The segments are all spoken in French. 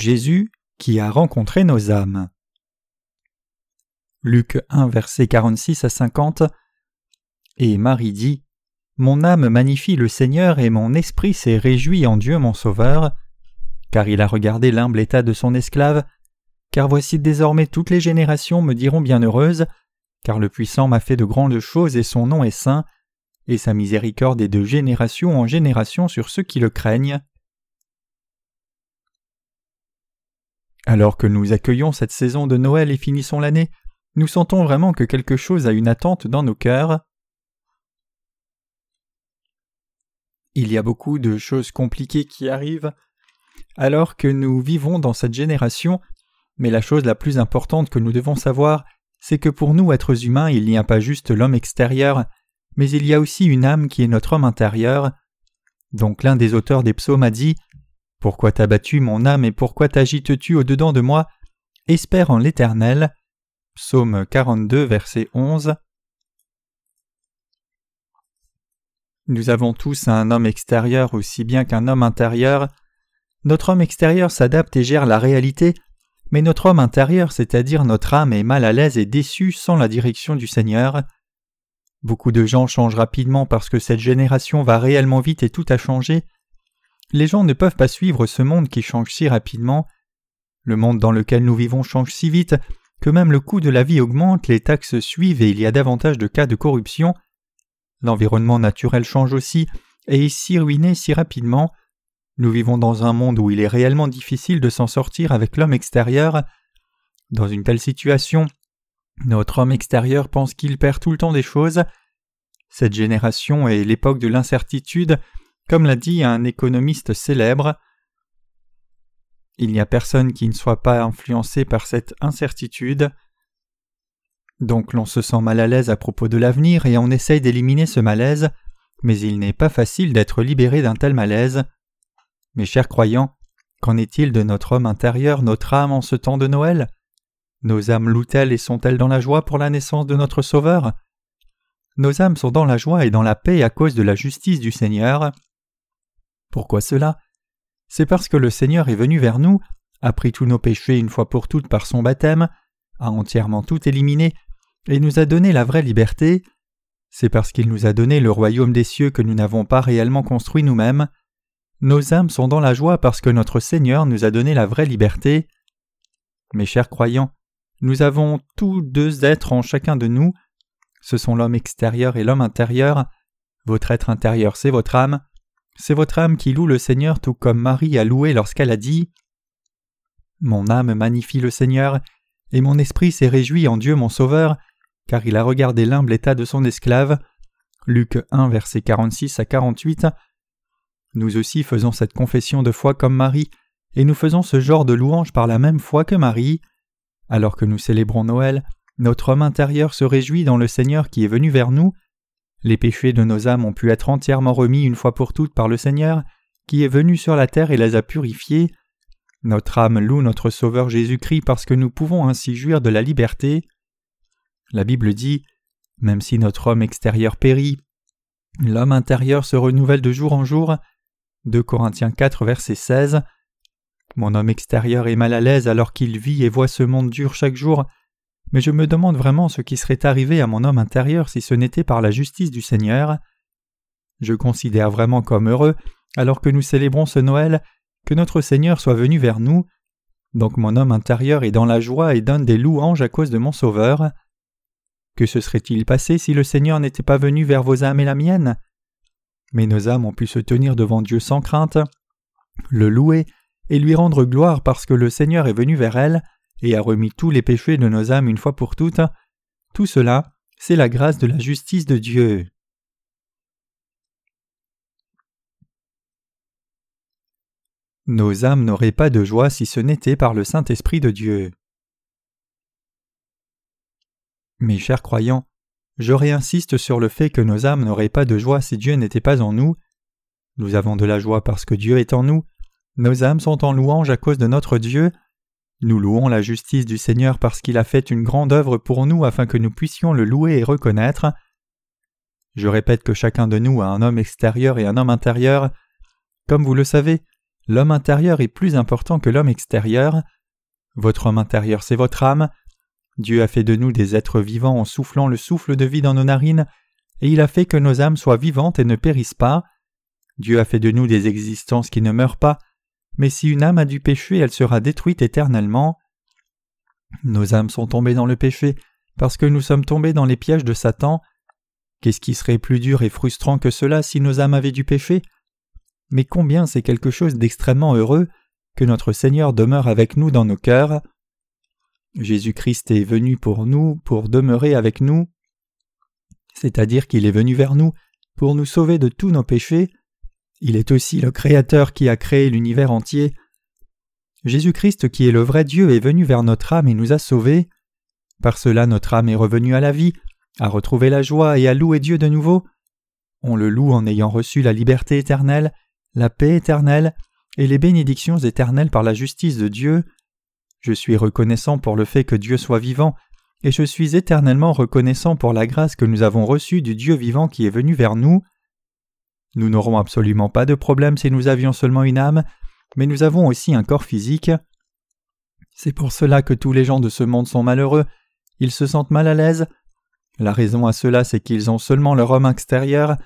Jésus qui a rencontré nos âmes. Luc 1, verset 46 à 50 Et Marie dit Mon âme magnifie le Seigneur et mon esprit s'est réjoui en Dieu mon Sauveur, car il a regardé l'humble état de son esclave. Car voici désormais toutes les générations me diront bienheureuse, car le puissant m'a fait de grandes choses et son nom est saint, et sa miséricorde est de génération en génération sur ceux qui le craignent. Alors que nous accueillons cette saison de Noël et finissons l'année, nous sentons vraiment que quelque chose a une attente dans nos cœurs. Il y a beaucoup de choses compliquées qui arrivent alors que nous vivons dans cette génération, mais la chose la plus importante que nous devons savoir, c'est que pour nous êtres humains il n'y a pas juste l'homme extérieur, mais il y a aussi une âme qui est notre homme intérieur. Donc l'un des auteurs des psaumes a dit pourquoi t'as battu mon âme et pourquoi t'agites-tu au-dedans de moi? Espère en l'Éternel. Psaume 42, verset 11. Nous avons tous un homme extérieur aussi bien qu'un homme intérieur. Notre homme extérieur s'adapte et gère la réalité, mais notre homme intérieur, c'est-à-dire notre âme, est mal à l'aise et déçu sans la direction du Seigneur. Beaucoup de gens changent rapidement parce que cette génération va réellement vite et tout a changé. Les gens ne peuvent pas suivre ce monde qui change si rapidement. Le monde dans lequel nous vivons change si vite que même le coût de la vie augmente, les taxes suivent et il y a davantage de cas de corruption. L'environnement naturel change aussi et est si ruiné si rapidement. Nous vivons dans un monde où il est réellement difficile de s'en sortir avec l'homme extérieur. Dans une telle situation, notre homme extérieur pense qu'il perd tout le temps des choses. Cette génération est l'époque de l'incertitude comme l'a dit un économiste célèbre, il n'y a personne qui ne soit pas influencé par cette incertitude. Donc l'on se sent mal à l'aise à propos de l'avenir et on essaye d'éliminer ce malaise, mais il n'est pas facile d'être libéré d'un tel malaise. Mes chers croyants, qu'en est-il de notre homme intérieur, notre âme en ce temps de Noël? Nos âmes louent-elles et sont-elles dans la joie pour la naissance de notre Sauveur? Nos âmes sont dans la joie et dans la paix à cause de la justice du Seigneur. Pourquoi cela? C'est parce que le Seigneur est venu vers nous, a pris tous nos péchés une fois pour toutes par son baptême, a entièrement tout éliminé, et nous a donné la vraie liberté. C'est parce qu'il nous a donné le royaume des cieux que nous n'avons pas réellement construit nous-mêmes. Nos âmes sont dans la joie parce que notre Seigneur nous a donné la vraie liberté. Mes chers croyants, nous avons tous deux êtres en chacun de nous. Ce sont l'homme extérieur et l'homme intérieur. Votre être intérieur, c'est votre âme, c'est votre âme qui loue le Seigneur tout comme Marie a loué lorsqu'elle a dit Mon âme magnifie le Seigneur, et mon esprit s'est réjoui en Dieu mon Sauveur, car il a regardé l'humble état de son esclave. Luc 1, versets 46 à 48. Nous aussi faisons cette confession de foi comme Marie, et nous faisons ce genre de louange par la même foi que Marie. Alors que nous célébrons Noël, notre homme intérieur se réjouit dans le Seigneur qui est venu vers nous, les péchés de nos âmes ont pu être entièrement remis une fois pour toutes par le Seigneur, qui est venu sur la terre et les a purifiés. Notre âme loue notre Sauveur Jésus-Christ parce que nous pouvons ainsi jouir de la liberté. La Bible dit Même si notre homme extérieur périt, l'homme intérieur se renouvelle de jour en jour. 2 Corinthiens 4, verset 16. Mon homme extérieur est mal à l'aise alors qu'il vit et voit ce monde dur chaque jour, mais je me demande vraiment ce qui serait arrivé à mon homme intérieur si ce n'était par la justice du Seigneur. Je considère vraiment comme heureux, alors que nous célébrons ce Noël, que notre Seigneur soit venu vers nous. Donc mon homme intérieur est dans la joie et donne des louanges à cause de mon Sauveur. Que se serait-il passé si le Seigneur n'était pas venu vers vos âmes et la mienne? Mais nos âmes ont pu se tenir devant Dieu sans crainte, le louer et lui rendre gloire parce que le Seigneur est venu vers elles, et a remis tous les péchés de nos âmes une fois pour toutes, tout cela, c'est la grâce de la justice de Dieu. Nos âmes n'auraient pas de joie si ce n'était par le Saint-Esprit de Dieu. Mes chers croyants, je réinsiste sur le fait que nos âmes n'auraient pas de joie si Dieu n'était pas en nous. Nous avons de la joie parce que Dieu est en nous, nos âmes sont en louange à cause de notre Dieu, nous louons la justice du Seigneur parce qu'il a fait une grande œuvre pour nous afin que nous puissions le louer et reconnaître. Je répète que chacun de nous a un homme extérieur et un homme intérieur. Comme vous le savez, l'homme intérieur est plus important que l'homme extérieur. Votre homme intérieur, c'est votre âme. Dieu a fait de nous des êtres vivants en soufflant le souffle de vie dans nos narines, et il a fait que nos âmes soient vivantes et ne périssent pas. Dieu a fait de nous des existences qui ne meurent pas, mais si une âme a du péché, elle sera détruite éternellement. Nos âmes sont tombées dans le péché parce que nous sommes tombés dans les pièges de Satan. Qu'est-ce qui serait plus dur et frustrant que cela si nos âmes avaient du péché? Mais combien c'est quelque chose d'extrêmement heureux que notre Seigneur demeure avec nous dans nos cœurs. Jésus-Christ est venu pour nous, pour demeurer avec nous, c'est-à-dire qu'il est venu vers nous pour nous sauver de tous nos péchés, il est aussi le Créateur qui a créé l'univers entier. Jésus-Christ qui est le vrai Dieu est venu vers notre âme et nous a sauvés. Par cela notre âme est revenue à la vie, a retrouvé la joie et a loué Dieu de nouveau. On le loue en ayant reçu la liberté éternelle, la paix éternelle et les bénédictions éternelles par la justice de Dieu. Je suis reconnaissant pour le fait que Dieu soit vivant, et je suis éternellement reconnaissant pour la grâce que nous avons reçue du Dieu vivant qui est venu vers nous. Nous n'aurons absolument pas de problème si nous avions seulement une âme, mais nous avons aussi un corps physique. C'est pour cela que tous les gens de ce monde sont malheureux, ils se sentent mal à l'aise. La raison à cela, c'est qu'ils ont seulement leur homme extérieur,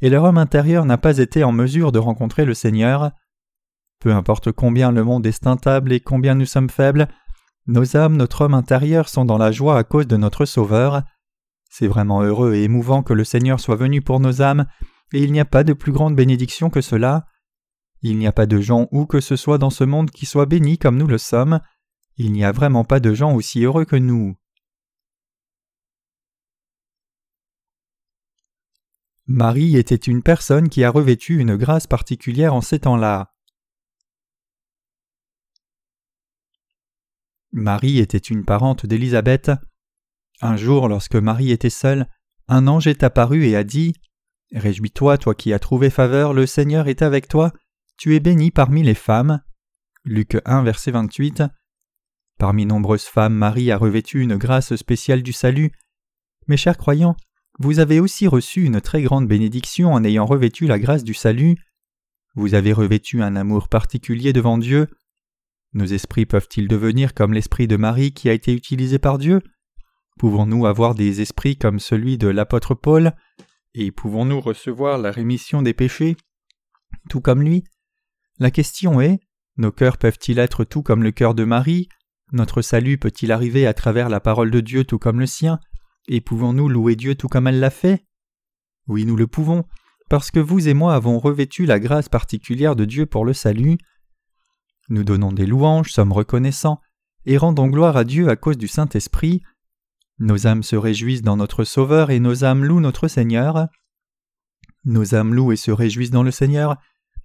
et leur homme intérieur n'a pas été en mesure de rencontrer le Seigneur. Peu importe combien le monde est instable et combien nous sommes faibles, nos âmes, notre homme intérieur sont dans la joie à cause de notre Sauveur. C'est vraiment heureux et émouvant que le Seigneur soit venu pour nos âmes, et il n'y a pas de plus grande bénédiction que cela. Il n'y a pas de gens où que ce soit dans ce monde qui soient bénis comme nous le sommes. Il n'y a vraiment pas de gens aussi heureux que nous. Marie était une personne qui a revêtu une grâce particulière en ces temps-là. Marie était une parente d'Élisabeth. Un jour, lorsque Marie était seule, un ange est apparu et a dit Réjouis-toi, toi qui as trouvé faveur, le Seigneur est avec toi, tu es bénie parmi les femmes. Luc 1, verset 28. Parmi nombreuses femmes, Marie a revêtu une grâce spéciale du salut. Mes chers croyants, vous avez aussi reçu une très grande bénédiction en ayant revêtu la grâce du salut. Vous avez revêtu un amour particulier devant Dieu. Nos esprits peuvent-ils devenir comme l'esprit de Marie qui a été utilisé par Dieu? Pouvons-nous avoir des esprits comme celui de l'apôtre Paul? Et pouvons-nous recevoir la rémission des péchés? Tout comme lui La question est nos cœurs peuvent-ils être tout comme le cœur de Marie? Notre salut peut-il arriver à travers la parole de Dieu tout comme le sien? Et pouvons-nous louer Dieu tout comme elle l'a fait? Oui, nous le pouvons, parce que vous et moi avons revêtu la grâce particulière de Dieu pour le salut. Nous donnons des louanges, sommes reconnaissants, et rendons gloire à Dieu à cause du Saint-Esprit. Nos âmes se réjouissent dans notre Sauveur et nos âmes louent notre Seigneur. Nos âmes louent et se réjouissent dans le Seigneur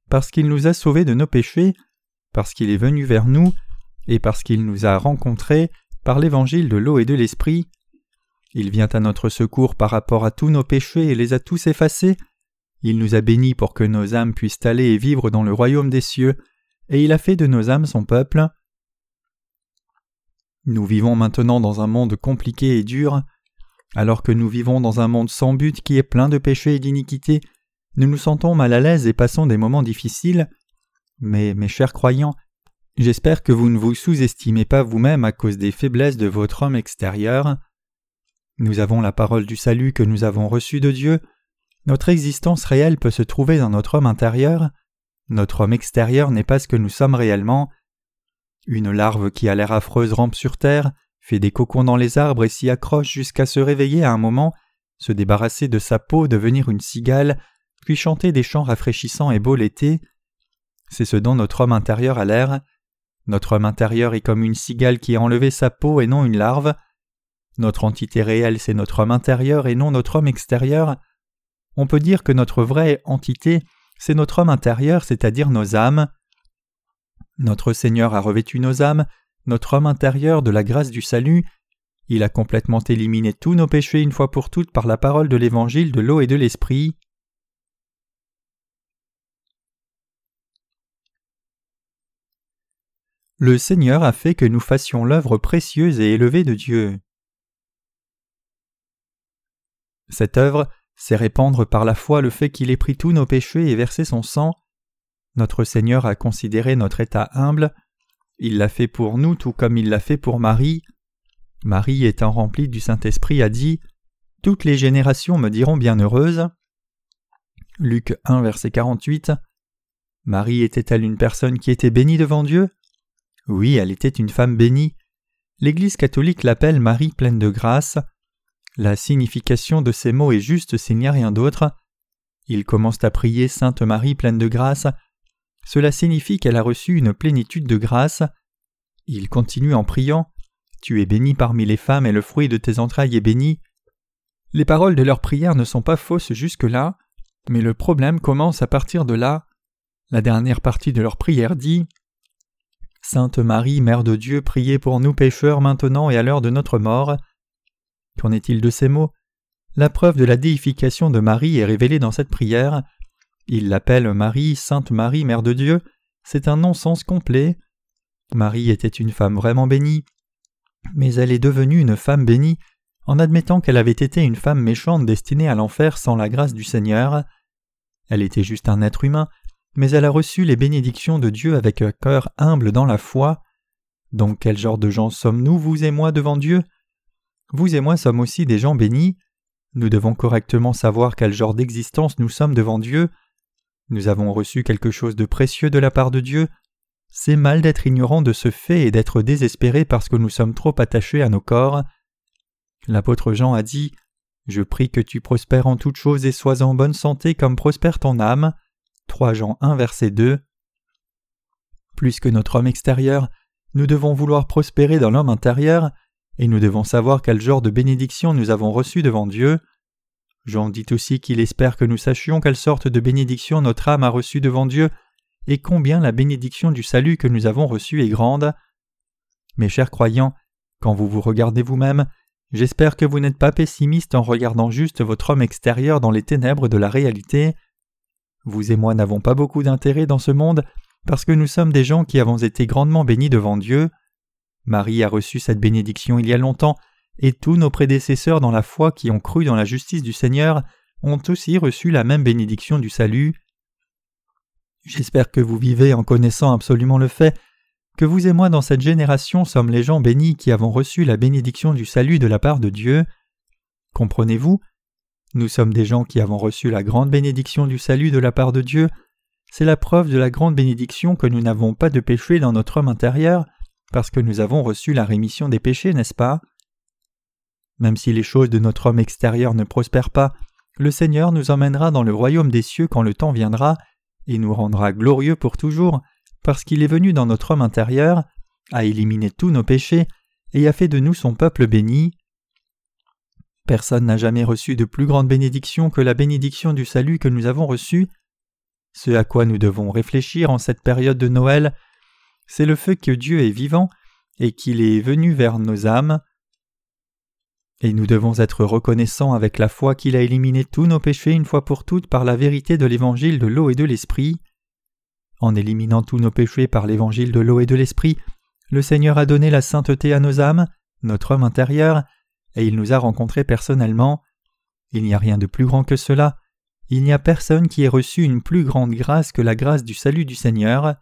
parce qu'il nous a sauvés de nos péchés, parce qu'il est venu vers nous, et parce qu'il nous a rencontrés par l'évangile de l'eau et de l'esprit. Il vient à notre secours par rapport à tous nos péchés et les a tous effacés. Il nous a bénis pour que nos âmes puissent aller et vivre dans le royaume des cieux, et il a fait de nos âmes son peuple. Nous vivons maintenant dans un monde compliqué et dur. Alors que nous vivons dans un monde sans but qui est plein de péchés et d'iniquités, nous nous sentons mal à l'aise et passons des moments difficiles. Mais, mes chers croyants, j'espère que vous ne vous sous-estimez pas vous-même à cause des faiblesses de votre homme extérieur. Nous avons la parole du salut que nous avons reçue de Dieu. Notre existence réelle peut se trouver dans notre homme intérieur. Notre homme extérieur n'est pas ce que nous sommes réellement. Une larve qui a l'air affreuse rampe sur terre, fait des cocons dans les arbres et s'y accroche jusqu'à se réveiller à un moment, se débarrasser de sa peau, devenir une cigale, puis chanter des chants rafraîchissants et beaux l'été. C'est ce dont notre homme intérieur a l'air. Notre homme intérieur est comme une cigale qui a enlevé sa peau et non une larve. Notre entité réelle, c'est notre homme intérieur et non notre homme extérieur. On peut dire que notre vraie entité, c'est notre homme intérieur, c'est-à-dire nos âmes. Notre Seigneur a revêtu nos âmes, notre homme intérieur de la grâce du salut. Il a complètement éliminé tous nos péchés une fois pour toutes par la parole de l'évangile de l'eau et de l'esprit. Le Seigneur a fait que nous fassions l'œuvre précieuse et élevée de Dieu. Cette œuvre, c'est répandre par la foi le fait qu'il ait pris tous nos péchés et versé son sang. Notre Seigneur a considéré notre état humble, il l'a fait pour nous tout comme il l'a fait pour Marie. Marie étant remplie du Saint-Esprit a dit Toutes les générations me diront bienheureuse. Luc 1 verset 48 Marie était-elle une personne qui était bénie devant Dieu? Oui, elle était une femme bénie. L'Église catholique l'appelle Marie pleine de grâce. La signification de ces mots est juste s'il n'y a rien d'autre. Ils commencent à prier Sainte Marie pleine de grâce. Cela signifie qu'elle a reçu une plénitude de grâce. Ils continuent en priant Tu es bénie parmi les femmes et le fruit de tes entrailles est béni. Les paroles de leur prière ne sont pas fausses jusque-là, mais le problème commence à partir de là. La dernière partie de leur prière dit Sainte Marie, Mère de Dieu, priez pour nous pécheurs maintenant et à l'heure de notre mort. Qu'en est-il de ces mots? La preuve de la déification de Marie est révélée dans cette prière. Il l'appelle Marie, Sainte Marie, Mère de Dieu. C'est un non-sens complet. Marie était une femme vraiment bénie, mais elle est devenue une femme bénie en admettant qu'elle avait été une femme méchante destinée à l'enfer sans la grâce du Seigneur. Elle était juste un être humain, mais elle a reçu les bénédictions de Dieu avec un cœur humble dans la foi. Donc quel genre de gens sommes-nous, vous et moi, devant Dieu? Vous et moi sommes aussi des gens bénis. Nous devons correctement savoir quel genre d'existence nous sommes devant Dieu. Nous avons reçu quelque chose de précieux de la part de Dieu. C'est mal d'être ignorant de ce fait et d'être désespéré parce que nous sommes trop attachés à nos corps. L'apôtre Jean a dit Je prie que tu prospères en toutes choses et sois en bonne santé comme prospère ton âme. 3 Jean 1 verset 2. Plus que notre homme extérieur, nous devons vouloir prospérer dans l'homme intérieur et nous devons savoir quel genre de bénédiction nous avons reçu devant Dieu. Jean dit aussi qu'il espère que nous sachions quelle sorte de bénédiction notre âme a reçue devant Dieu et combien la bénédiction du salut que nous avons reçue est grande. Mes chers croyants, quand vous vous regardez vous-même, j'espère que vous n'êtes pas pessimiste en regardant juste votre homme extérieur dans les ténèbres de la réalité. Vous et moi n'avons pas beaucoup d'intérêt dans ce monde parce que nous sommes des gens qui avons été grandement bénis devant Dieu. Marie a reçu cette bénédiction il y a longtemps, et tous nos prédécesseurs dans la foi qui ont cru dans la justice du Seigneur ont aussi reçu la même bénédiction du salut. J'espère que vous vivez en connaissant absolument le fait que vous et moi dans cette génération sommes les gens bénis qui avons reçu la bénédiction du salut de la part de Dieu. Comprenez-vous? Nous sommes des gens qui avons reçu la grande bénédiction du salut de la part de Dieu. C'est la preuve de la grande bénédiction que nous n'avons pas de péché dans notre homme intérieur, parce que nous avons reçu la rémission des péchés, n'est-ce pas? Même si les choses de notre homme extérieur ne prospèrent pas, le Seigneur nous emmènera dans le royaume des cieux quand le temps viendra, et nous rendra glorieux pour toujours, parce qu'il est venu dans notre homme intérieur, a éliminé tous nos péchés, et a fait de nous son peuple béni. Personne n'a jamais reçu de plus grande bénédiction que la bénédiction du salut que nous avons reçue. Ce à quoi nous devons réfléchir en cette période de Noël, c'est le fait que Dieu est vivant et qu'il est venu vers nos âmes. Et nous devons être reconnaissants avec la foi qu'il a éliminé tous nos péchés une fois pour toutes par la vérité de l'évangile de l'eau et de l'esprit. En éliminant tous nos péchés par l'évangile de l'eau et de l'esprit, le Seigneur a donné la sainteté à nos âmes, notre homme intérieur, et il nous a rencontrés personnellement. Il n'y a rien de plus grand que cela. Il n'y a personne qui ait reçu une plus grande grâce que la grâce du salut du Seigneur.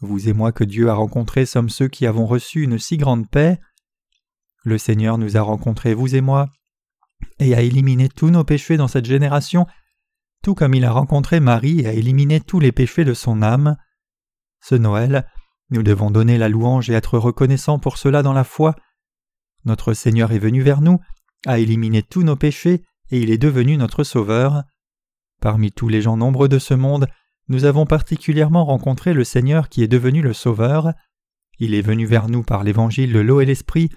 Vous et moi que Dieu a rencontrés sommes ceux qui avons reçu une si grande paix. Le Seigneur nous a rencontrés, vous et moi, et a éliminé tous nos péchés dans cette génération, tout comme il a rencontré Marie et a éliminé tous les péchés de son âme. Ce Noël, nous devons donner la louange et être reconnaissants pour cela dans la foi. Notre Seigneur est venu vers nous, a éliminé tous nos péchés, et il est devenu notre Sauveur. Parmi tous les gens nombreux de ce monde, nous avons particulièrement rencontré le Seigneur qui est devenu le Sauveur. Il est venu vers nous par l'évangile de l'eau et l'esprit,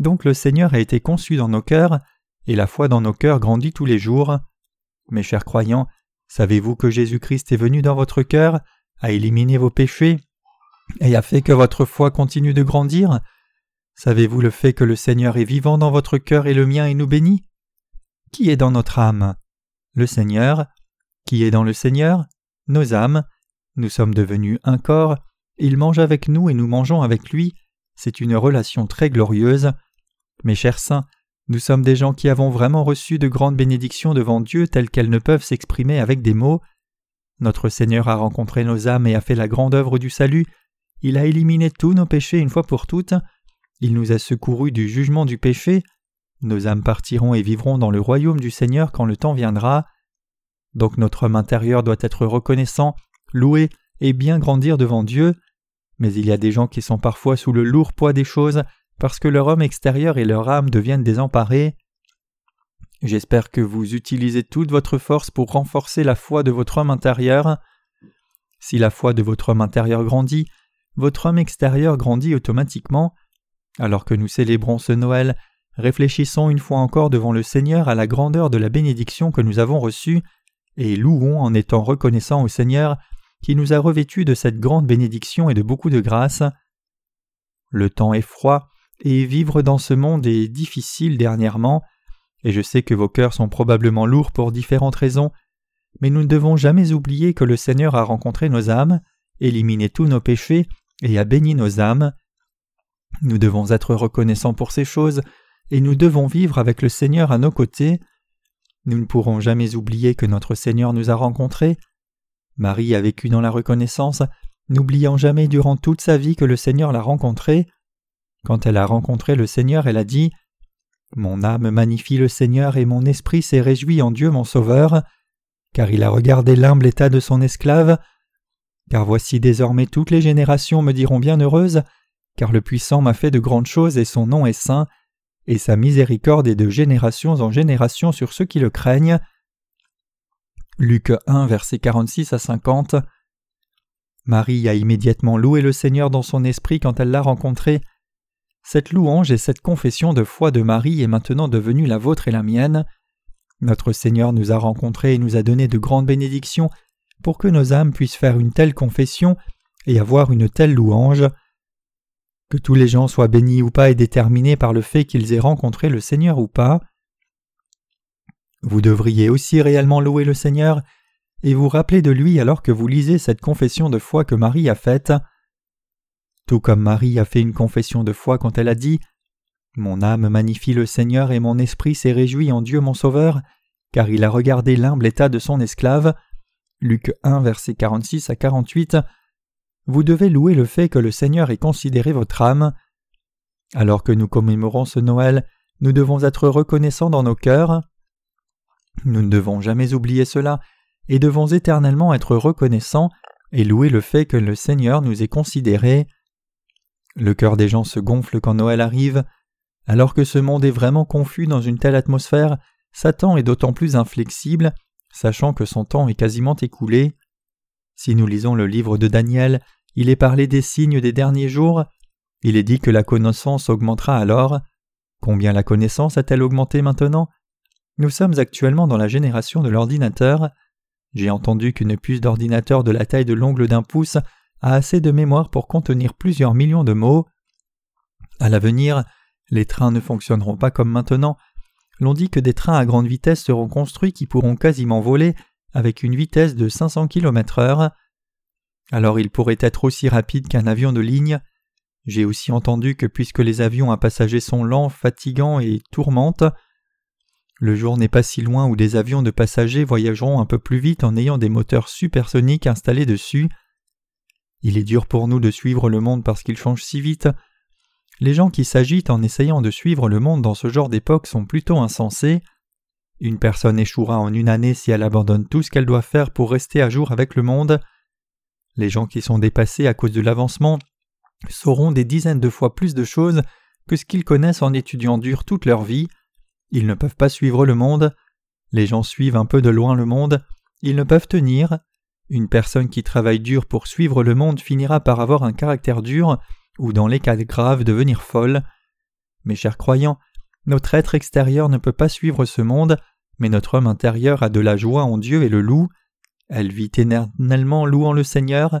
donc le Seigneur a été conçu dans nos cœurs, et la foi dans nos cœurs grandit tous les jours. Mes chers croyants, savez-vous que Jésus-Christ est venu dans votre cœur, a éliminé vos péchés, et a fait que votre foi continue de grandir? Savez-vous le fait que le Seigneur est vivant dans votre cœur et le mien et nous bénit Qui est dans notre âme? Le Seigneur. Qui est dans le Seigneur? Nos âmes. Nous sommes devenus un corps, il mange avec nous et nous mangeons avec lui, c'est une relation très glorieuse. Mes chers saints, nous sommes des gens qui avons vraiment reçu de grandes bénédictions devant Dieu telles qu'elles ne peuvent s'exprimer avec des mots. Notre Seigneur a rencontré nos âmes et a fait la grande œuvre du salut, il a éliminé tous nos péchés une fois pour toutes, il nous a secourus du jugement du péché, nos âmes partiront et vivront dans le royaume du Seigneur quand le temps viendra. Donc notre homme intérieur doit être reconnaissant, loué et bien grandir devant Dieu. Mais il y a des gens qui sont parfois sous le lourd poids des choses parce que leur homme extérieur et leur âme deviennent désemparés. J'espère que vous utilisez toute votre force pour renforcer la foi de votre homme intérieur. Si la foi de votre homme intérieur grandit, votre homme extérieur grandit automatiquement. Alors que nous célébrons ce Noël, réfléchissons une fois encore devant le Seigneur à la grandeur de la bénédiction que nous avons reçue, et louons en étant reconnaissants au Seigneur qui nous a revêtus de cette grande bénédiction et de beaucoup de grâce. Le temps est froid, et vivre dans ce monde est difficile dernièrement, et je sais que vos cœurs sont probablement lourds pour différentes raisons, mais nous ne devons jamais oublier que le Seigneur a rencontré nos âmes, éliminé tous nos péchés et a béni nos âmes. Nous devons être reconnaissants pour ces choses, et nous devons vivre avec le Seigneur à nos côtés. Nous ne pourrons jamais oublier que notre Seigneur nous a rencontrés. Marie a vécu dans la reconnaissance, n'oubliant jamais durant toute sa vie que le Seigneur l'a rencontrée. Quand elle a rencontré le Seigneur, elle a dit Mon âme magnifie le Seigneur et mon esprit s'est réjoui en Dieu mon Sauveur, car il a regardé l'humble état de son esclave. Car voici désormais toutes les générations me diront bienheureuses, car le puissant m'a fait de grandes choses et son nom est saint, et sa miséricorde est de génération en génération sur ceux qui le craignent. Luc 1, versets 46 à 50. Marie a immédiatement loué le Seigneur dans son esprit quand elle l'a rencontré. Cette louange et cette confession de foi de Marie est maintenant devenue la vôtre et la mienne. Notre Seigneur nous a rencontrés et nous a donné de grandes bénédictions pour que nos âmes puissent faire une telle confession et avoir une telle louange. Que tous les gens soient bénis ou pas est déterminé par le fait qu'ils aient rencontré le Seigneur ou pas. Vous devriez aussi réellement louer le Seigneur et vous rappeler de lui alors que vous lisez cette confession de foi que Marie a faite. Tout comme Marie a fait une confession de foi quand elle a dit Mon âme magnifie le Seigneur et mon esprit s'est réjoui en Dieu mon Sauveur, car il a regardé l'humble état de son esclave. Luc 1, versets 46 à 48 vous devez louer le fait que le Seigneur ait considéré votre âme. Alors que nous commémorons ce Noël, nous devons être reconnaissants dans nos cœurs. Nous ne devons jamais oublier cela, et devons éternellement être reconnaissants et louer le fait que le Seigneur nous ait considérés. Le cœur des gens se gonfle quand Noël arrive. Alors que ce monde est vraiment confus dans une telle atmosphère, Satan est d'autant plus inflexible, sachant que son temps est quasiment écoulé. Si nous lisons le livre de Daniel, il est parlé des signes des derniers jours. Il est dit que la connaissance augmentera alors. Combien la connaissance a-t-elle augmenté maintenant? Nous sommes actuellement dans la génération de l'ordinateur. J'ai entendu qu'une puce d'ordinateur de la taille de l'ongle d'un pouce a assez de mémoire pour contenir plusieurs millions de mots. À l'avenir, les trains ne fonctionneront pas comme maintenant. L'on dit que des trains à grande vitesse seront construits qui pourront quasiment voler avec une vitesse de 500 km/h. Alors il pourrait être aussi rapide qu'un avion de ligne. J'ai aussi entendu que puisque les avions à passagers sont lents, fatigants et tourmentent, le jour n'est pas si loin où des avions de passagers voyageront un peu plus vite en ayant des moteurs supersoniques installés dessus. Il est dur pour nous de suivre le monde parce qu'il change si vite. Les gens qui s'agitent en essayant de suivre le monde dans ce genre d'époque sont plutôt insensés. Une personne échouera en une année si elle abandonne tout ce qu'elle doit faire pour rester à jour avec le monde. Les gens qui sont dépassés à cause de l'avancement sauront des dizaines de fois plus de choses que ce qu'ils connaissent en étudiant dur toute leur vie. Ils ne peuvent pas suivre le monde. Les gens suivent un peu de loin le monde. Ils ne peuvent tenir. Une personne qui travaille dur pour suivre le monde finira par avoir un caractère dur ou dans les cas graves devenir folle. Mes chers croyants, notre être extérieur ne peut pas suivre ce monde, mais notre homme intérieur a de la joie en Dieu et le loue. Elle vit éternellement louant le Seigneur.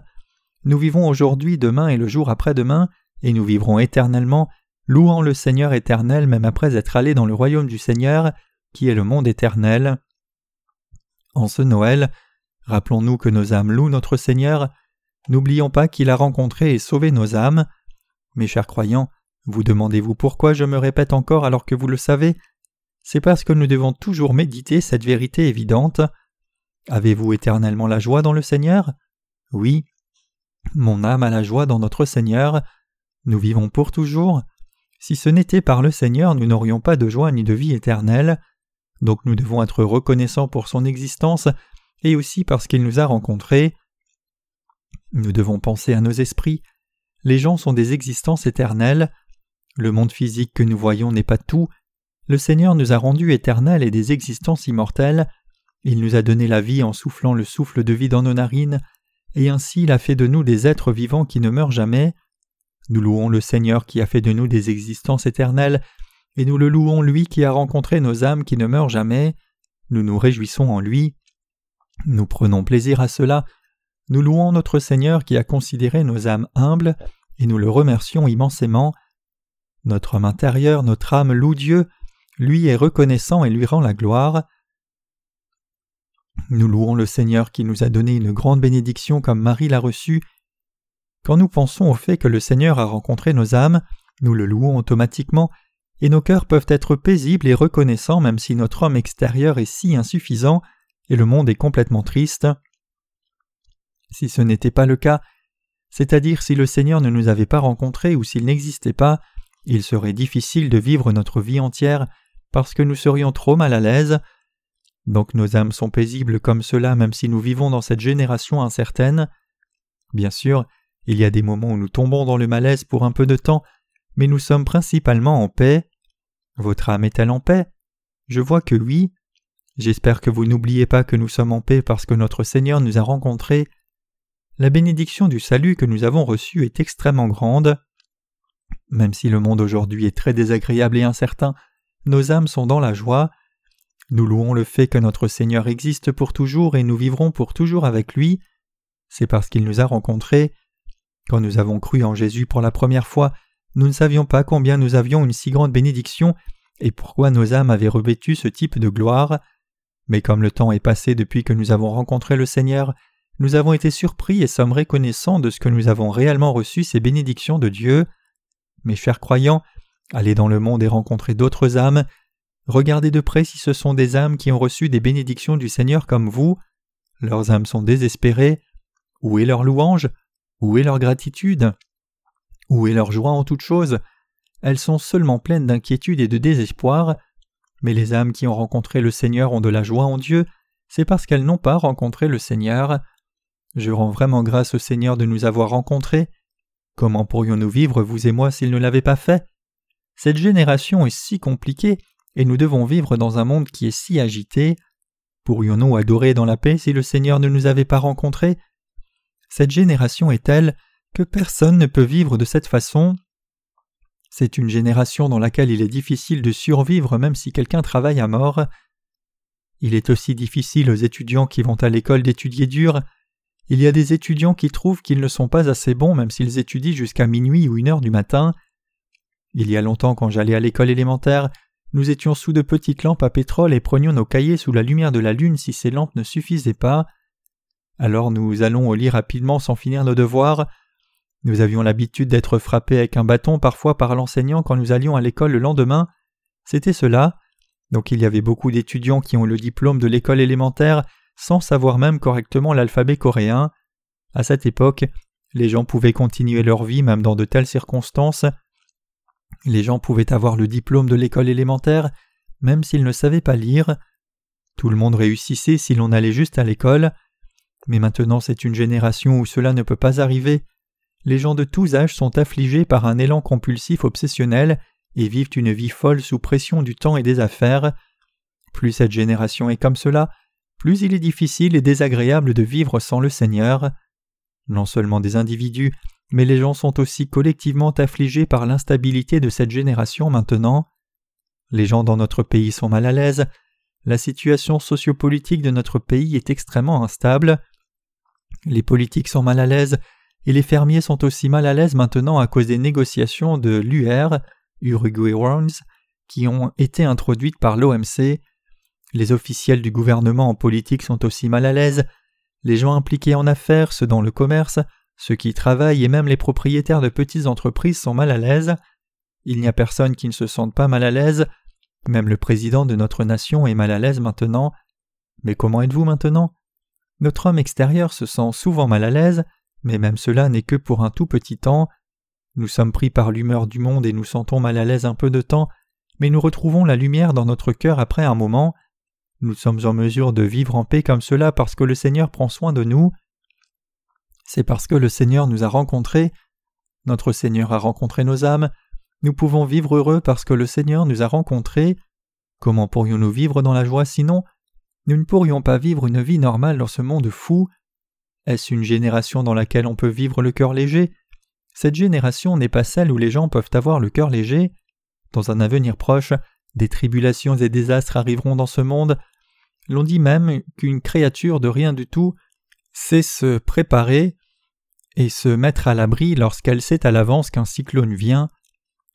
Nous vivons aujourd'hui, demain et le jour après-demain, et nous vivrons éternellement louant le Seigneur éternel même après être allés dans le royaume du Seigneur, qui est le monde éternel. En ce Noël, rappelons-nous que nos âmes louent notre Seigneur. N'oublions pas qu'il a rencontré et sauvé nos âmes. Mes chers croyants, vous demandez-vous pourquoi je me répète encore alors que vous le savez? C'est parce que nous devons toujours méditer cette vérité évidente. Avez-vous éternellement la joie dans le Seigneur? Oui. Mon âme a la joie dans notre Seigneur. Nous vivons pour toujours. Si ce n'était par le Seigneur, nous n'aurions pas de joie ni de vie éternelle. Donc nous devons être reconnaissants pour son existence et aussi parce qu'il nous a rencontrés. Nous devons penser à nos esprits. Les gens sont des existences éternelles. Le monde physique que nous voyons n'est pas tout. Le Seigneur nous a rendus éternels et des existences immortelles. Il nous a donné la vie en soufflant le souffle de vie dans nos narines, et ainsi il a fait de nous des êtres vivants qui ne meurent jamais. Nous louons le Seigneur qui a fait de nous des existences éternelles, et nous le louons lui qui a rencontré nos âmes qui ne meurent jamais. Nous nous réjouissons en lui. Nous prenons plaisir à cela. Nous louons notre Seigneur qui a considéré nos âmes humbles, et nous le remercions immensément. Notre homme intérieur, notre âme loue Dieu, lui est reconnaissant et lui rend la gloire. Nous louons le Seigneur qui nous a donné une grande bénédiction comme Marie l'a reçue. Quand nous pensons au fait que le Seigneur a rencontré nos âmes, nous le louons automatiquement, et nos cœurs peuvent être paisibles et reconnaissants même si notre homme extérieur est si insuffisant et le monde est complètement triste. Si ce n'était pas le cas, c'est-à-dire si le Seigneur ne nous avait pas rencontrés ou s'il n'existait pas, il serait difficile de vivre notre vie entière parce que nous serions trop mal à l'aise. Donc nos âmes sont paisibles comme cela même si nous vivons dans cette génération incertaine. Bien sûr, il y a des moments où nous tombons dans le malaise pour un peu de temps, mais nous sommes principalement en paix. Votre âme est-elle en paix? Je vois que oui. J'espère que vous n'oubliez pas que nous sommes en paix parce que notre Seigneur nous a rencontrés. La bénédiction du salut que nous avons reçue est extrêmement grande. Même si le monde aujourd'hui est très désagréable et incertain, nos âmes sont dans la joie. Nous louons le fait que notre Seigneur existe pour toujours et nous vivrons pour toujours avec lui. C'est parce qu'il nous a rencontrés. Quand nous avons cru en Jésus pour la première fois, nous ne savions pas combien nous avions une si grande bénédiction et pourquoi nos âmes avaient revêtu ce type de gloire. Mais comme le temps est passé depuis que nous avons rencontré le Seigneur, nous avons été surpris et sommes reconnaissants de ce que nous avons réellement reçu ces bénédictions de Dieu. Mes chers croyants, allez dans le monde et rencontrez d'autres âmes. Regardez de près si ce sont des âmes qui ont reçu des bénédictions du Seigneur comme vous. Leurs âmes sont désespérées. Où est leur louange? Où est leur gratitude? Où est leur joie en toutes choses? Elles sont seulement pleines d'inquiétude et de désespoir. Mais les âmes qui ont rencontré le Seigneur ont de la joie en Dieu, c'est parce qu'elles n'ont pas rencontré le Seigneur. Je rends vraiment grâce au Seigneur de nous avoir rencontrés. Comment pourrions-nous vivre, vous et moi, s'il ne l'avait pas fait? Cette génération est si compliquée, et nous devons vivre dans un monde qui est si agité. Pourrions-nous adorer dans la paix si le Seigneur ne nous avait pas rencontrés? Cette génération est telle que personne ne peut vivre de cette façon. C'est une génération dans laquelle il est difficile de survivre même si quelqu'un travaille à mort. Il est aussi difficile aux étudiants qui vont à l'école d'étudier dur. Il y a des étudiants qui trouvent qu'ils ne sont pas assez bons même s'ils étudient jusqu'à minuit ou une heure du matin. Il y a longtemps quand j'allais à l'école élémentaire, nous étions sous de petites lampes à pétrole et prenions nos cahiers sous la lumière de la lune si ces lampes ne suffisaient pas. Alors nous allons au lit rapidement sans finir nos devoirs. Nous avions l'habitude d'être frappés avec un bâton parfois par l'enseignant quand nous allions à l'école le lendemain. C'était cela. Donc il y avait beaucoup d'étudiants qui ont le diplôme de l'école élémentaire sans savoir même correctement l'alphabet coréen. À cette époque, les gens pouvaient continuer leur vie même dans de telles circonstances. Les gens pouvaient avoir le diplôme de l'école élémentaire même s'ils ne savaient pas lire. Tout le monde réussissait si l'on allait juste à l'école. Mais maintenant c'est une génération où cela ne peut pas arriver les gens de tous âges sont affligés par un élan compulsif obsessionnel et vivent une vie folle sous pression du temps et des affaires. Plus cette génération est comme cela, plus il est difficile et désagréable de vivre sans le Seigneur. Non seulement des individus, mais les gens sont aussi collectivement affligés par l'instabilité de cette génération maintenant. Les gens dans notre pays sont mal à l'aise, la situation sociopolitique de notre pays est extrêmement instable, les politiques sont mal à l'aise, et les fermiers sont aussi mal à l'aise maintenant à cause des négociations de l'UR, Uruguay qui ont été introduites par l'OMC. Les officiels du gouvernement en politique sont aussi mal à l'aise, les gens impliqués en affaires, ceux dans le commerce, ceux qui travaillent et même les propriétaires de petites entreprises sont mal à l'aise. Il n'y a personne qui ne se sente pas mal à l'aise, même le président de notre nation est mal à l'aise maintenant. Mais comment êtes-vous maintenant? Notre homme extérieur se sent souvent mal à l'aise, mais même cela n'est que pour un tout petit temps. Nous sommes pris par l'humeur du monde et nous sentons mal à l'aise un peu de temps, mais nous retrouvons la lumière dans notre cœur après un moment. Nous sommes en mesure de vivre en paix comme cela parce que le Seigneur prend soin de nous. C'est parce que le Seigneur nous a rencontrés. Notre Seigneur a rencontré nos âmes. Nous pouvons vivre heureux parce que le Seigneur nous a rencontrés. Comment pourrions-nous vivre dans la joie sinon? Nous ne pourrions pas vivre une vie normale dans ce monde fou. Est-ce une génération dans laquelle on peut vivre le cœur léger? Cette génération n'est pas celle où les gens peuvent avoir le cœur léger. Dans un avenir proche, des tribulations et désastres arriveront dans ce monde. L'on dit même qu'une créature de rien du tout sait se préparer et se mettre à l'abri lorsqu'elle sait à l'avance qu'un cyclone vient.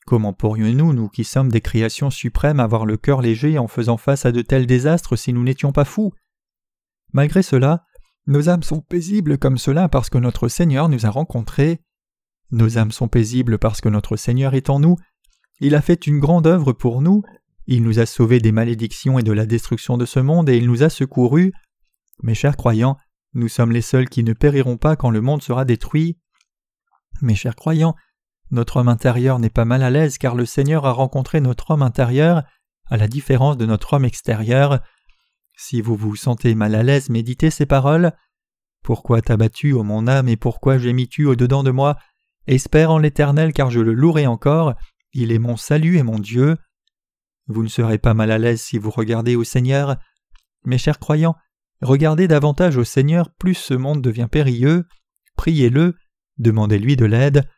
Comment pourrions-nous, nous qui sommes des créations suprêmes, avoir le cœur léger en faisant face à de tels désastres si nous n'étions pas fous? Malgré cela, nos âmes sont paisibles comme cela parce que notre Seigneur nous a rencontrés. Nos âmes sont paisibles parce que notre Seigneur est en nous. Il a fait une grande œuvre pour nous. Il nous a sauvés des malédictions et de la destruction de ce monde et il nous a secourus. Mes chers croyants, nous sommes les seuls qui ne périront pas quand le monde sera détruit. Mes chers croyants, notre homme intérieur n'est pas mal à l'aise car le Seigneur a rencontré notre homme intérieur, à la différence de notre homme extérieur. Si vous vous sentez mal à l'aise, méditez ces paroles. Pourquoi t'as ô mon âme, et pourquoi gémis-tu au-dedans de moi? Espère en l'Éternel, car je le louerai encore. Il est mon salut et mon Dieu. Vous ne serez pas mal à l'aise si vous regardez au Seigneur. Mes chers croyants, regardez davantage au Seigneur, plus ce monde devient périlleux. Priez-le, demandez-lui de l'aide.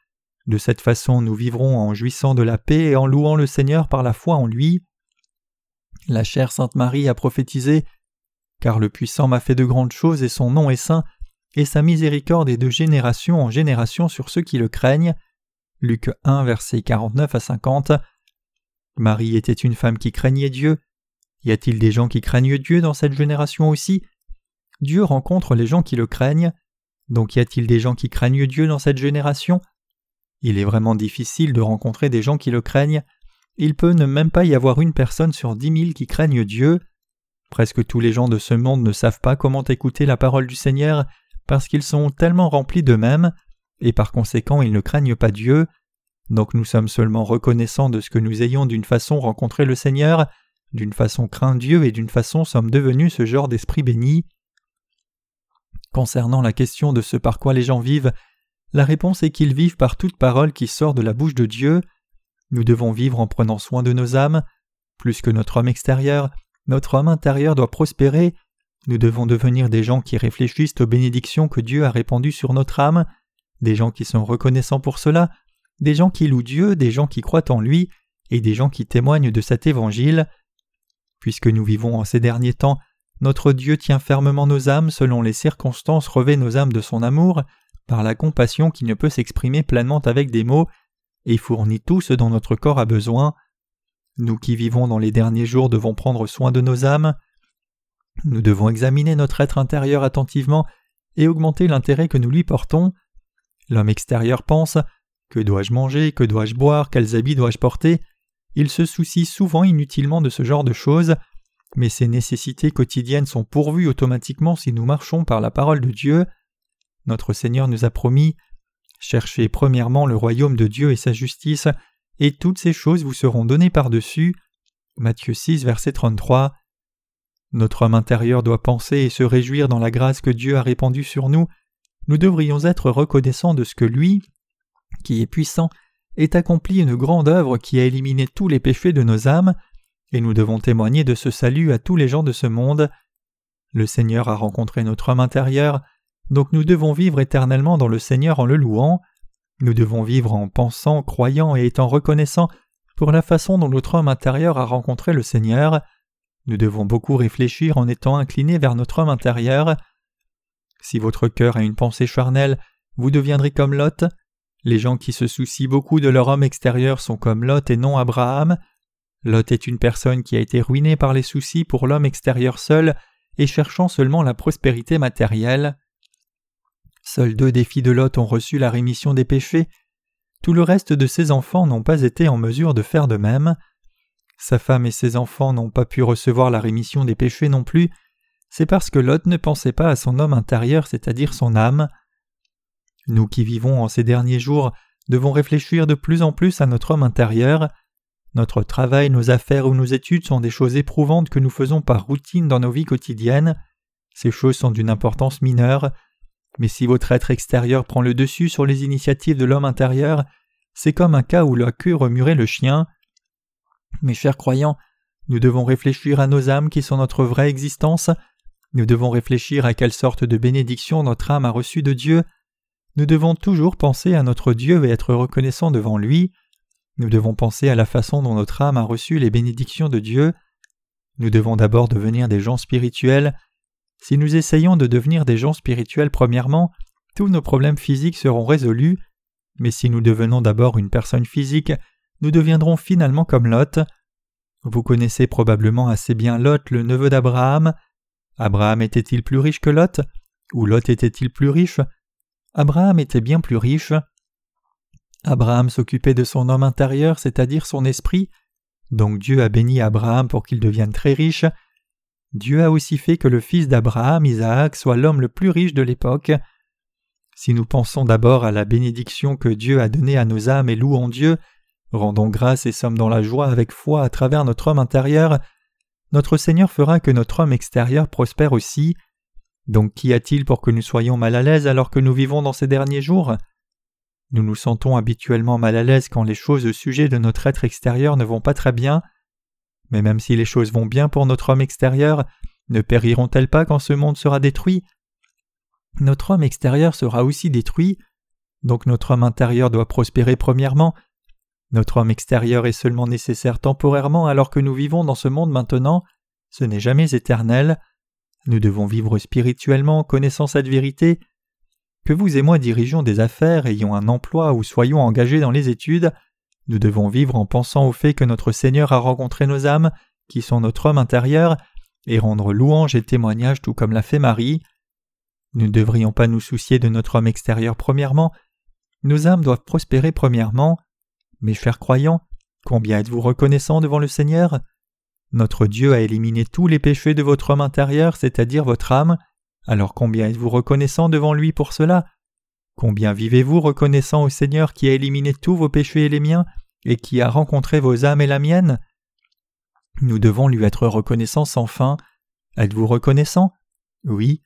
De cette façon, nous vivrons en jouissant de la paix et en louant le Seigneur par la foi en lui. La chère Sainte Marie a prophétisé Car le puissant m'a fait de grandes choses et son nom est saint, et sa miséricorde est de génération en génération sur ceux qui le craignent. Luc 1, versets 49 à 50. Marie était une femme qui craignait Dieu. Y a-t-il des gens qui craignent Dieu dans cette génération aussi? Dieu rencontre les gens qui le craignent. Donc y a-t-il des gens qui craignent Dieu dans cette génération? Il est vraiment difficile de rencontrer des gens qui le craignent il peut ne même pas y avoir une personne sur dix mille qui craigne Dieu. Presque tous les gens de ce monde ne savent pas comment écouter la parole du Seigneur parce qu'ils sont tellement remplis d'eux-mêmes, et par conséquent ils ne craignent pas Dieu. Donc nous sommes seulement reconnaissants de ce que nous ayons d'une façon rencontré le Seigneur, d'une façon craint Dieu et d'une façon sommes devenus ce genre d'esprit béni. Concernant la question de ce par quoi les gens vivent, la réponse est qu'ils vivent par toute parole qui sort de la bouche de Dieu. Nous devons vivre en prenant soin de nos âmes. Plus que notre homme extérieur, notre homme intérieur doit prospérer. Nous devons devenir des gens qui réfléchissent aux bénédictions que Dieu a répandues sur notre âme, des gens qui sont reconnaissants pour cela, des gens qui louent Dieu, des gens qui croient en lui, et des gens qui témoignent de cet évangile. Puisque nous vivons en ces derniers temps, notre Dieu tient fermement nos âmes selon les circonstances, revêt nos âmes de son amour, par la compassion qui ne peut s'exprimer pleinement avec des mots, et fournit tout ce dont notre corps a besoin. Nous qui vivons dans les derniers jours devons prendre soin de nos âmes. Nous devons examiner notre être intérieur attentivement et augmenter l'intérêt que nous lui portons. L'homme extérieur pense Que dois-je manger? Que dois-je boire? Quels habits dois-je porter? Il se soucie souvent inutilement de ce genre de choses, mais ces nécessités quotidiennes sont pourvues automatiquement si nous marchons par la parole de Dieu. Notre Seigneur nous a promis Cherchez premièrement le royaume de Dieu et sa justice, et toutes ces choses vous seront données par-dessus. Matthieu 6, verset 33. Notre homme intérieur doit penser et se réjouir dans la grâce que Dieu a répandue sur nous. Nous devrions être reconnaissants de ce que lui, qui est puissant, ait accompli une grande œuvre qui a éliminé tous les péchés de nos âmes, et nous devons témoigner de ce salut à tous les gens de ce monde. Le Seigneur a rencontré notre homme intérieur, donc nous devons vivre éternellement dans le Seigneur en le louant, nous devons vivre en pensant, croyant et étant reconnaissants pour la façon dont notre homme intérieur a rencontré le Seigneur. Nous devons beaucoup réfléchir en étant inclinés vers notre homme intérieur. Si votre cœur a une pensée charnelle, vous deviendrez comme Lot. Les gens qui se soucient beaucoup de leur homme extérieur sont comme Lot et non Abraham. Lot est une personne qui a été ruinée par les soucis pour l'homme extérieur seul et cherchant seulement la prospérité matérielle. Seuls deux des filles de Lot ont reçu la rémission des péchés. Tout le reste de ses enfants n'ont pas été en mesure de faire de même. Sa femme et ses enfants n'ont pas pu recevoir la rémission des péchés non plus. c'est parce que Lot ne pensait pas à son homme intérieur, c'est-à-dire son âme. Nous qui vivons en ces derniers jours devons réfléchir de plus en plus à notre homme intérieur. Notre travail, nos affaires ou nos études sont des choses éprouvantes que nous faisons par routine dans nos vies quotidiennes. Ces choses sont d'une importance mineure. Mais si votre être extérieur prend le dessus sur les initiatives de l'homme intérieur, c'est comme un cas où la queue remuerait le chien. Mes chers croyants, nous devons réfléchir à nos âmes qui sont notre vraie existence. Nous devons réfléchir à quelle sorte de bénédiction notre âme a reçue de Dieu. Nous devons toujours penser à notre Dieu et être reconnaissant devant lui. Nous devons penser à la façon dont notre âme a reçu les bénédictions de Dieu. Nous devons d'abord devenir des gens spirituels. Si nous essayons de devenir des gens spirituels premièrement, tous nos problèmes physiques seront résolus, mais si nous devenons d'abord une personne physique, nous deviendrons finalement comme Lot. Vous connaissez probablement assez bien Lot, le neveu d'Abraham. Abraham était-il plus riche que Lot Ou Lot était-il plus riche? Abraham était bien plus riche. Abraham s'occupait de son homme intérieur, c'est-à-dire son esprit. Donc Dieu a béni Abraham pour qu'il devienne très riche. Dieu a aussi fait que le fils d'Abraham, Isaac, soit l'homme le plus riche de l'époque. Si nous pensons d'abord à la bénédiction que Dieu a donnée à nos âmes et louons Dieu, rendons grâce et sommes dans la joie avec foi à travers notre homme intérieur, notre Seigneur fera que notre homme extérieur prospère aussi. Donc qu'y a-t-il pour que nous soyons mal à l'aise alors que nous vivons dans ces derniers jours? Nous nous sentons habituellement mal à l'aise quand les choses au sujet de notre être extérieur ne vont pas très bien. Mais même si les choses vont bien pour notre homme extérieur, ne périront-elles pas quand ce monde sera détruit? Notre homme extérieur sera aussi détruit, donc notre homme intérieur doit prospérer premièrement. Notre homme extérieur est seulement nécessaire temporairement alors que nous vivons dans ce monde maintenant, ce n'est jamais éternel. Nous devons vivre spirituellement connaissant cette vérité. Que vous et moi dirigeons des affaires, ayons un emploi ou soyons engagés dans les études, nous devons vivre en pensant au fait que notre Seigneur a rencontré nos âmes, qui sont notre homme intérieur, et rendre louange et témoignage tout comme l'a fait Marie. Nous ne devrions pas nous soucier de notre homme extérieur premièrement, nos âmes doivent prospérer premièrement. Mes chers croyants, combien êtes-vous reconnaissants devant le Seigneur? Notre Dieu a éliminé tous les péchés de votre homme intérieur, c'est-à-dire votre âme, alors combien êtes-vous reconnaissants devant lui pour cela? Combien vivez-vous reconnaissant au Seigneur qui a éliminé tous vos péchés et les miens, et qui a rencontré vos âmes et la mienne? Nous devons lui être reconnaissants sans fin. Êtes-vous reconnaissant? Oui.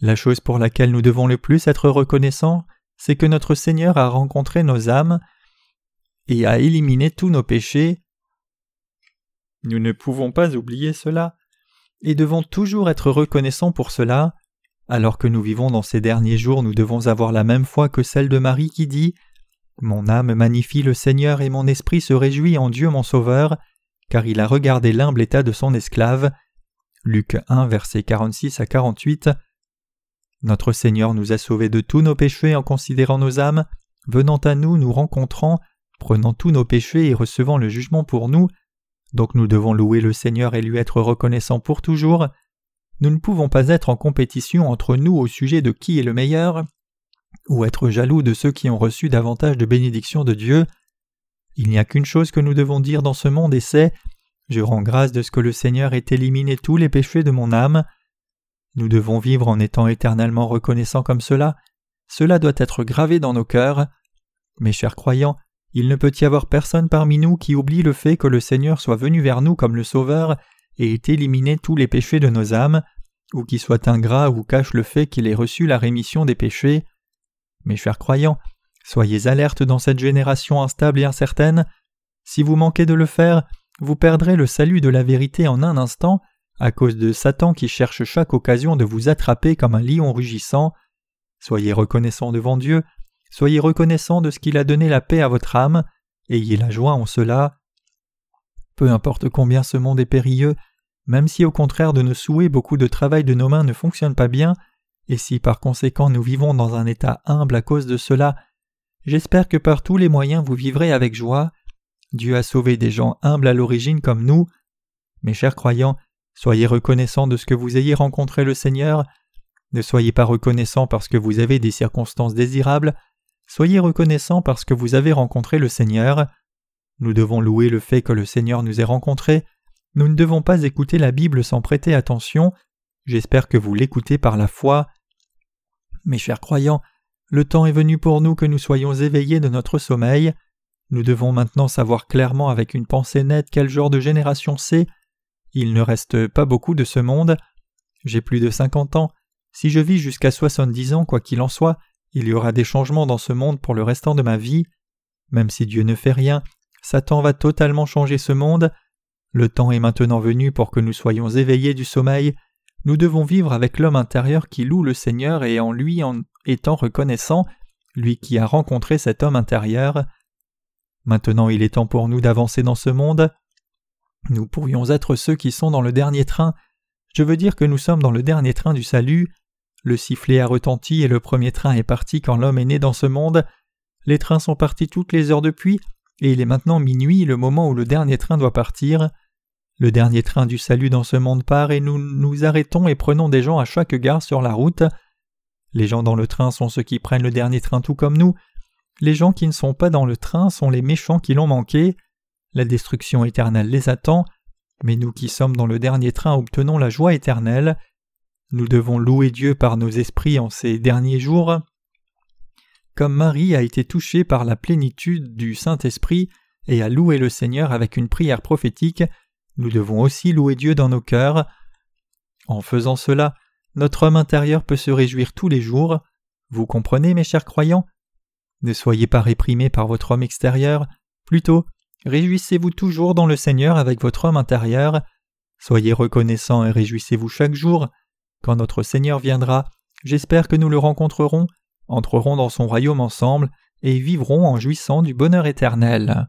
La chose pour laquelle nous devons le plus être reconnaissants, c'est que notre Seigneur a rencontré nos âmes et a éliminé tous nos péchés. Nous ne pouvons pas oublier cela, et devons toujours être reconnaissants pour cela. Alors que nous vivons dans ces derniers jours, nous devons avoir la même foi que celle de Marie qui dit Mon âme magnifie le Seigneur et mon esprit se réjouit en Dieu mon Sauveur, car il a regardé l'humble état de son esclave. Luc 1, versets 46 à 48. Notre Seigneur nous a sauvés de tous nos péchés en considérant nos âmes, venant à nous, nous rencontrant, prenant tous nos péchés et recevant le jugement pour nous. Donc nous devons louer le Seigneur et lui être reconnaissants pour toujours. Nous ne pouvons pas être en compétition entre nous au sujet de qui est le meilleur, ou être jaloux de ceux qui ont reçu davantage de bénédictions de Dieu. Il n'y a qu'une chose que nous devons dire dans ce monde et c'est Je rends grâce de ce que le Seigneur ait éliminé tous les péchés de mon âme. Nous devons vivre en étant éternellement reconnaissants comme cela. Cela doit être gravé dans nos cœurs. Mes chers croyants, il ne peut y avoir personne parmi nous qui oublie le fait que le Seigneur soit venu vers nous comme le Sauveur et ait éliminé tous les péchés de nos âmes, ou qui soit ingrat ou cache le fait qu'il ait reçu la rémission des péchés. Mes chers croyants, soyez alertes dans cette génération instable et incertaine. Si vous manquez de le faire, vous perdrez le salut de la vérité en un instant à cause de Satan qui cherche chaque occasion de vous attraper comme un lion rugissant. Soyez reconnaissants devant Dieu, soyez reconnaissants de ce qu'il a donné la paix à votre âme, ayez la joie en cela. Peu importe combien ce monde est périlleux, même si au contraire de nos souhaits beaucoup de travail de nos mains ne fonctionne pas bien, et si par conséquent nous vivons dans un état humble à cause de cela, j'espère que par tous les moyens vous vivrez avec joie. Dieu a sauvé des gens humbles à l'origine comme nous. Mes chers croyants, soyez reconnaissants de ce que vous ayez rencontré le Seigneur. Ne soyez pas reconnaissants parce que vous avez des circonstances désirables, soyez reconnaissants parce que vous avez rencontré le Seigneur. Nous devons louer le fait que le Seigneur nous ait rencontrés. Nous ne devons pas écouter la Bible sans prêter attention. J'espère que vous l'écoutez par la foi. Mes chers croyants, le temps est venu pour nous que nous soyons éveillés de notre sommeil. Nous devons maintenant savoir clairement avec une pensée nette quel genre de génération c'est. Il ne reste pas beaucoup de ce monde. J'ai plus de cinquante ans. Si je vis jusqu'à soixante-dix ans, quoi qu'il en soit, il y aura des changements dans ce monde pour le restant de ma vie. Même si Dieu ne fait rien, Satan va totalement changer ce monde. Le temps est maintenant venu pour que nous soyons éveillés du sommeil. Nous devons vivre avec l'homme intérieur qui loue le Seigneur et en lui en étant reconnaissant, lui qui a rencontré cet homme intérieur. Maintenant il est temps pour nous d'avancer dans ce monde. Nous pourrions être ceux qui sont dans le dernier train. Je veux dire que nous sommes dans le dernier train du salut. Le sifflet a retenti et le premier train est parti quand l'homme est né dans ce monde. Les trains sont partis toutes les heures depuis, et il est maintenant minuit, le moment où le dernier train doit partir. Le dernier train du salut dans ce monde part et nous nous arrêtons et prenons des gens à chaque gare sur la route. Les gens dans le train sont ceux qui prennent le dernier train tout comme nous. Les gens qui ne sont pas dans le train sont les méchants qui l'ont manqué. La destruction éternelle les attend, mais nous qui sommes dans le dernier train obtenons la joie éternelle. Nous devons louer Dieu par nos esprits en ces derniers jours. Comme Marie a été touchée par la plénitude du Saint-Esprit et a loué le Seigneur avec une prière prophétique, nous devons aussi louer Dieu dans nos cœurs. En faisant cela, notre homme intérieur peut se réjouir tous les jours. Vous comprenez, mes chers croyants? Ne soyez pas réprimés par votre homme extérieur, plutôt réjouissez-vous toujours dans le Seigneur avec votre homme intérieur. Soyez reconnaissants et réjouissez-vous chaque jour. Quand notre Seigneur viendra, j'espère que nous le rencontrerons, entrerons dans son royaume ensemble et vivrons en jouissant du bonheur éternel.